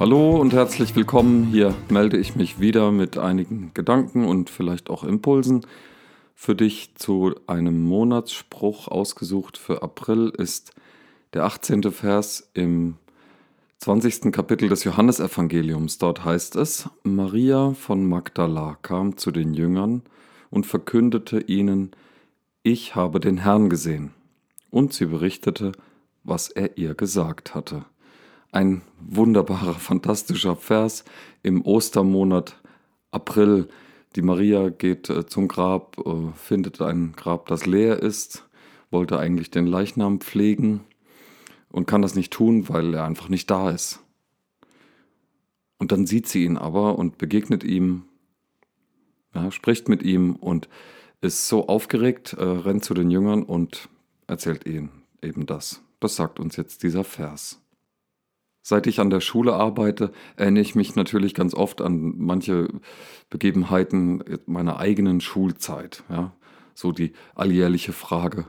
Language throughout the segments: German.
Hallo und herzlich willkommen. Hier melde ich mich wieder mit einigen Gedanken und vielleicht auch Impulsen. Für dich zu einem Monatsspruch ausgesucht für April ist der 18. Vers im 20. Kapitel des Johannesevangeliums. Dort heißt es, Maria von Magdala kam zu den Jüngern und verkündete ihnen, ich habe den Herrn gesehen. Und sie berichtete, was er ihr gesagt hatte. Ein wunderbarer, fantastischer Vers im Ostermonat April. Die Maria geht äh, zum Grab, äh, findet ein Grab, das leer ist, wollte eigentlich den Leichnam pflegen und kann das nicht tun, weil er einfach nicht da ist. Und dann sieht sie ihn aber und begegnet ihm, ja, spricht mit ihm und ist so aufgeregt, äh, rennt zu den Jüngern und erzählt ihnen eben das. Das sagt uns jetzt dieser Vers. Seit ich an der Schule arbeite, erinnere ich mich natürlich ganz oft an manche Begebenheiten meiner eigenen Schulzeit. Ja? So die alljährliche Frage,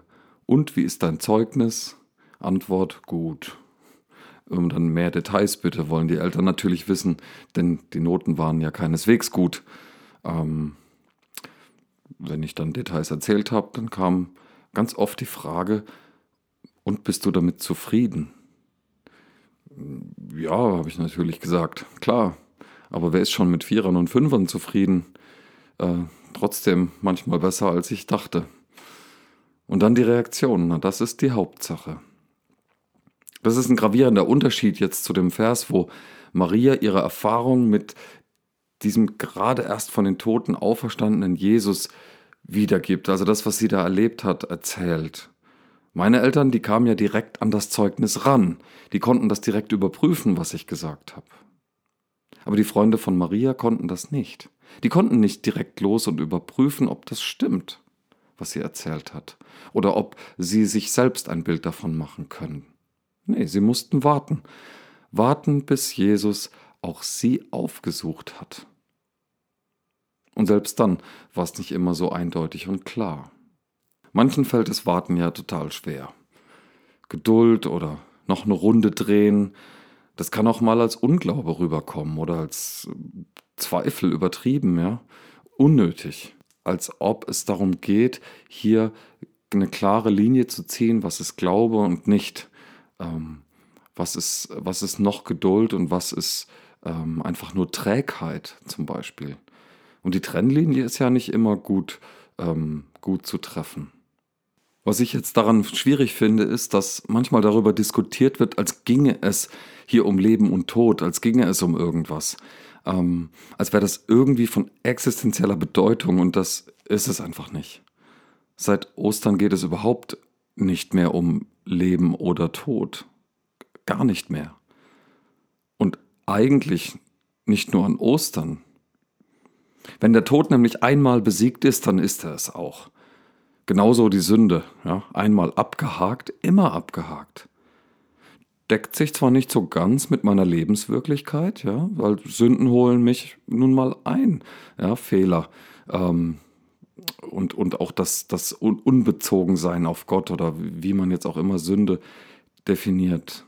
und wie ist dein Zeugnis? Antwort, gut. Und dann mehr Details bitte, wollen die Eltern natürlich wissen, denn die Noten waren ja keineswegs gut. Ähm, wenn ich dann Details erzählt habe, dann kam ganz oft die Frage, und bist du damit zufrieden? Ja, habe ich natürlich gesagt, klar. Aber wer ist schon mit Vierern und Fünfern zufrieden? Äh, trotzdem manchmal besser, als ich dachte. Und dann die Reaktion, na, das ist die Hauptsache. Das ist ein gravierender Unterschied jetzt zu dem Vers, wo Maria ihre Erfahrung mit diesem gerade erst von den Toten auferstandenen Jesus wiedergibt. Also das, was sie da erlebt hat, erzählt. Meine Eltern, die kamen ja direkt an das Zeugnis ran. Die konnten das direkt überprüfen, was ich gesagt habe. Aber die Freunde von Maria konnten das nicht. Die konnten nicht direkt los und überprüfen, ob das stimmt, was sie erzählt hat, oder ob sie sich selbst ein Bild davon machen können. Nee, sie mussten warten. Warten, bis Jesus auch sie aufgesucht hat. Und selbst dann war es nicht immer so eindeutig und klar. Manchen fällt das Warten ja total schwer. Geduld oder noch eine Runde drehen, das kann auch mal als Unglaube rüberkommen oder als Zweifel übertrieben, ja. Unnötig. Als ob es darum geht, hier eine klare Linie zu ziehen, was ist Glaube und nicht ähm, was, ist, was ist noch Geduld und was ist ähm, einfach nur Trägheit zum Beispiel. Und die Trennlinie ist ja nicht immer gut, ähm, gut zu treffen. Was ich jetzt daran schwierig finde, ist, dass manchmal darüber diskutiert wird, als ginge es hier um Leben und Tod, als ginge es um irgendwas. Ähm, als wäre das irgendwie von existenzieller Bedeutung und das ist es einfach nicht. Seit Ostern geht es überhaupt nicht mehr um Leben oder Tod. Gar nicht mehr. Und eigentlich nicht nur an Ostern. Wenn der Tod nämlich einmal besiegt ist, dann ist er es auch. Genauso die Sünde. Ja? Einmal abgehakt, immer abgehakt. Deckt sich zwar nicht so ganz mit meiner Lebenswirklichkeit, ja, weil Sünden holen mich nun mal ein, ja, Fehler. Ähm, und, und auch das, das Unbezogensein auf Gott oder wie man jetzt auch immer Sünde definiert.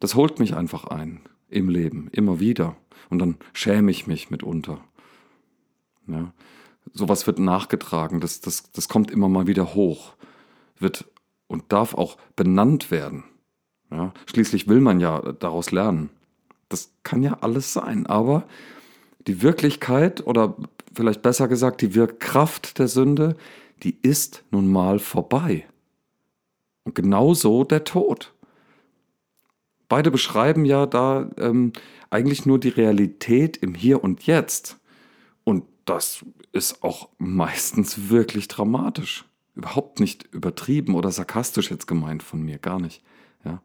Das holt mich einfach ein im Leben, immer wieder. Und dann schäme ich mich mitunter. Ja. Sowas wird nachgetragen, das, das, das kommt immer mal wieder hoch, wird und darf auch benannt werden. Ja. Schließlich will man ja daraus lernen. Das kann ja alles sein, aber die Wirklichkeit oder vielleicht besser gesagt, die Wirkkraft der Sünde, die ist nun mal vorbei. Und genauso der Tod. Beide beschreiben ja da ähm, eigentlich nur die Realität im Hier und Jetzt. Das ist auch meistens wirklich dramatisch. Überhaupt nicht übertrieben oder sarkastisch jetzt gemeint von mir, gar nicht. Ja.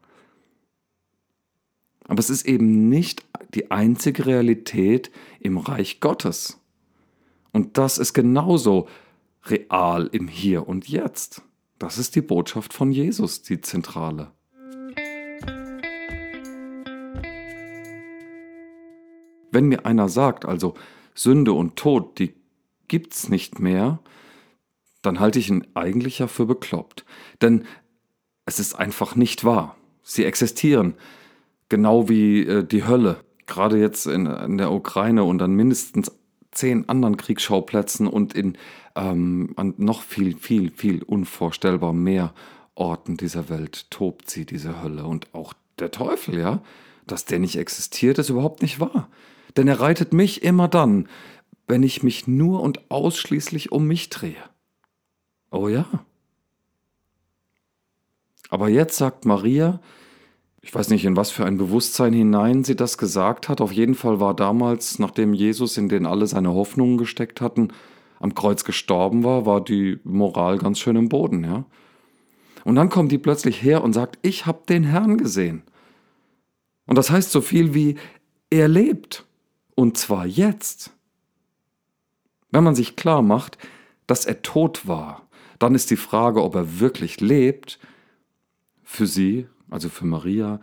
Aber es ist eben nicht die einzige Realität im Reich Gottes. Und das ist genauso real im Hier und Jetzt. Das ist die Botschaft von Jesus, die zentrale. Wenn mir einer sagt, also Sünde und Tod, die gibt's nicht mehr, dann halte ich ihn eigentlich ja für bekloppt. Denn es ist einfach nicht wahr. Sie existieren, genau wie äh, die Hölle gerade jetzt in, in der Ukraine und an mindestens zehn anderen Kriegsschauplätzen und in ähm, an noch viel, viel, viel unvorstellbar mehr Orten dieser Welt tobt sie, diese Hölle. Und auch der Teufel, ja, dass der nicht existiert, ist überhaupt nicht wahr. Denn er reitet mich immer dann, wenn ich mich nur und ausschließlich um mich drehe. Oh ja. Aber jetzt sagt Maria, ich weiß nicht, in was für ein Bewusstsein hinein sie das gesagt hat. Auf jeden Fall war damals, nachdem Jesus, in den alle seine Hoffnungen gesteckt hatten, am Kreuz gestorben war, war die Moral ganz schön im Boden, ja. Und dann kommt die plötzlich her und sagt, ich habe den Herrn gesehen. Und das heißt so viel wie, er lebt. Und zwar jetzt. Wenn man sich klar macht, dass er tot war, dann ist die Frage, ob er wirklich lebt, für sie, also für Maria,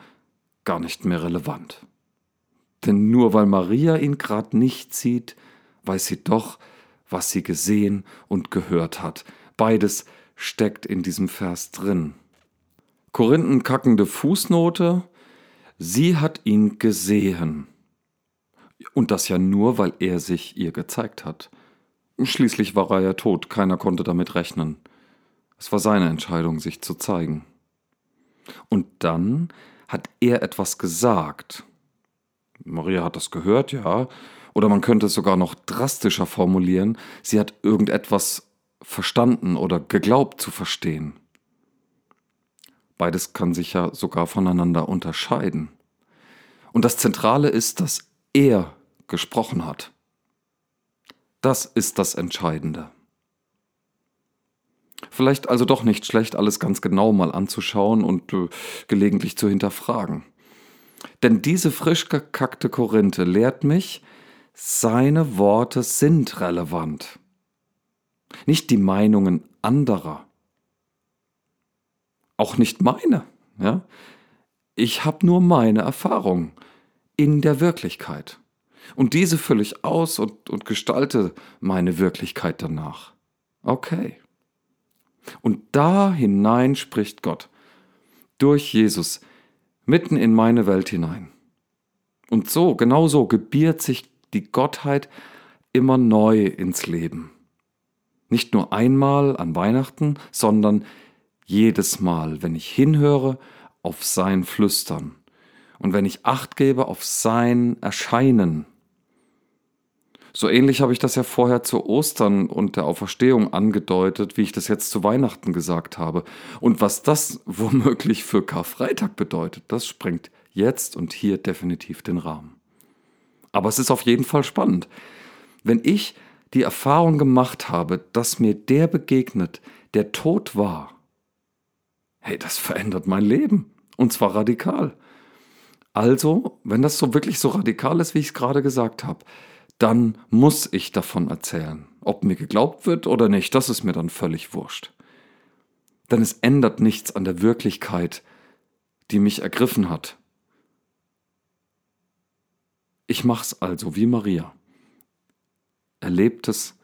gar nicht mehr relevant. Denn nur weil Maria ihn gerade nicht sieht, weiß sie doch, was sie gesehen und gehört hat. Beides steckt in diesem Vers drin. Korinthenkackende Fußnote, sie hat ihn gesehen. Und das ja nur, weil er sich ihr gezeigt hat. Schließlich war er ja tot, keiner konnte damit rechnen. Es war seine Entscheidung, sich zu zeigen. Und dann hat er etwas gesagt. Maria hat das gehört, ja. Oder man könnte es sogar noch drastischer formulieren, sie hat irgendetwas verstanden oder geglaubt zu verstehen. Beides kann sich ja sogar voneinander unterscheiden. Und das Zentrale ist, dass er gesprochen hat. Das ist das Entscheidende. Vielleicht also doch nicht schlecht, alles ganz genau mal anzuschauen und äh, gelegentlich zu hinterfragen. Denn diese frisch gekackte Korinthe lehrt mich, seine Worte sind relevant. Nicht die Meinungen anderer. Auch nicht meine. Ja? Ich habe nur meine Erfahrung in der Wirklichkeit. Und diese fülle ich aus und, und gestalte meine Wirklichkeit danach. Okay. Und da hinein spricht Gott durch Jesus mitten in meine Welt hinein. Und so, genau so gebiert sich die Gottheit immer neu ins Leben. Nicht nur einmal an Weihnachten, sondern jedes Mal, wenn ich hinhöre auf sein Flüstern und wenn ich acht gebe auf sein Erscheinen so ähnlich habe ich das ja vorher zu Ostern und der Auferstehung angedeutet, wie ich das jetzt zu Weihnachten gesagt habe. Und was das womöglich für Karfreitag bedeutet, das sprengt jetzt und hier definitiv den Rahmen. Aber es ist auf jeden Fall spannend. Wenn ich die Erfahrung gemacht habe, dass mir der begegnet, der tot war, hey, das verändert mein Leben. Und zwar radikal. Also, wenn das so wirklich so radikal ist, wie ich es gerade gesagt habe, dann muss ich davon erzählen. Ob mir geglaubt wird oder nicht, das ist mir dann völlig wurscht. Denn es ändert nichts an der Wirklichkeit, die mich ergriffen hat. Ich mach's also wie Maria. Erlebtes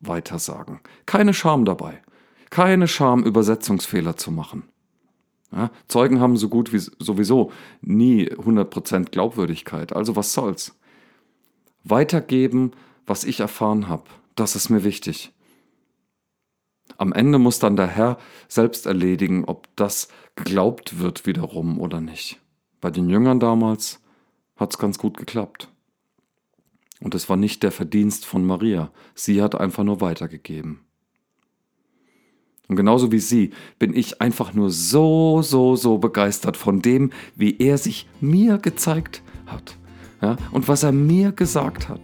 Weitersagen. Keine Scham dabei. Keine Scham, Übersetzungsfehler zu machen. Ja, Zeugen haben so gut wie sowieso nie 100% Glaubwürdigkeit, also was soll's weitergeben, was ich erfahren habe. Das ist mir wichtig. Am Ende muss dann der Herr selbst erledigen, ob das geglaubt wird wiederum oder nicht. Bei den Jüngern damals hat es ganz gut geklappt. Und es war nicht der Verdienst von Maria, sie hat einfach nur weitergegeben. Und genauso wie sie bin ich einfach nur so, so, so begeistert von dem, wie er sich mir gezeigt hat ja, und was er mir gesagt hat.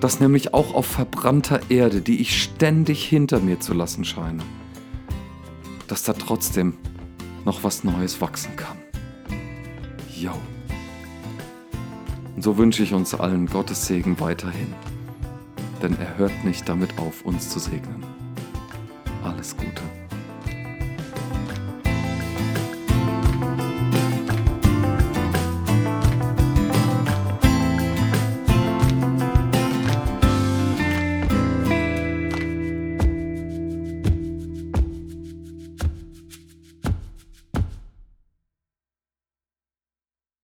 Das nämlich auch auf verbrannter Erde, die ich ständig hinter mir zu lassen scheine, dass da trotzdem noch was Neues wachsen kann. Yo. Und so wünsche ich uns allen Gottes Segen weiterhin, denn er hört nicht damit auf, uns zu segnen. Alles Gute.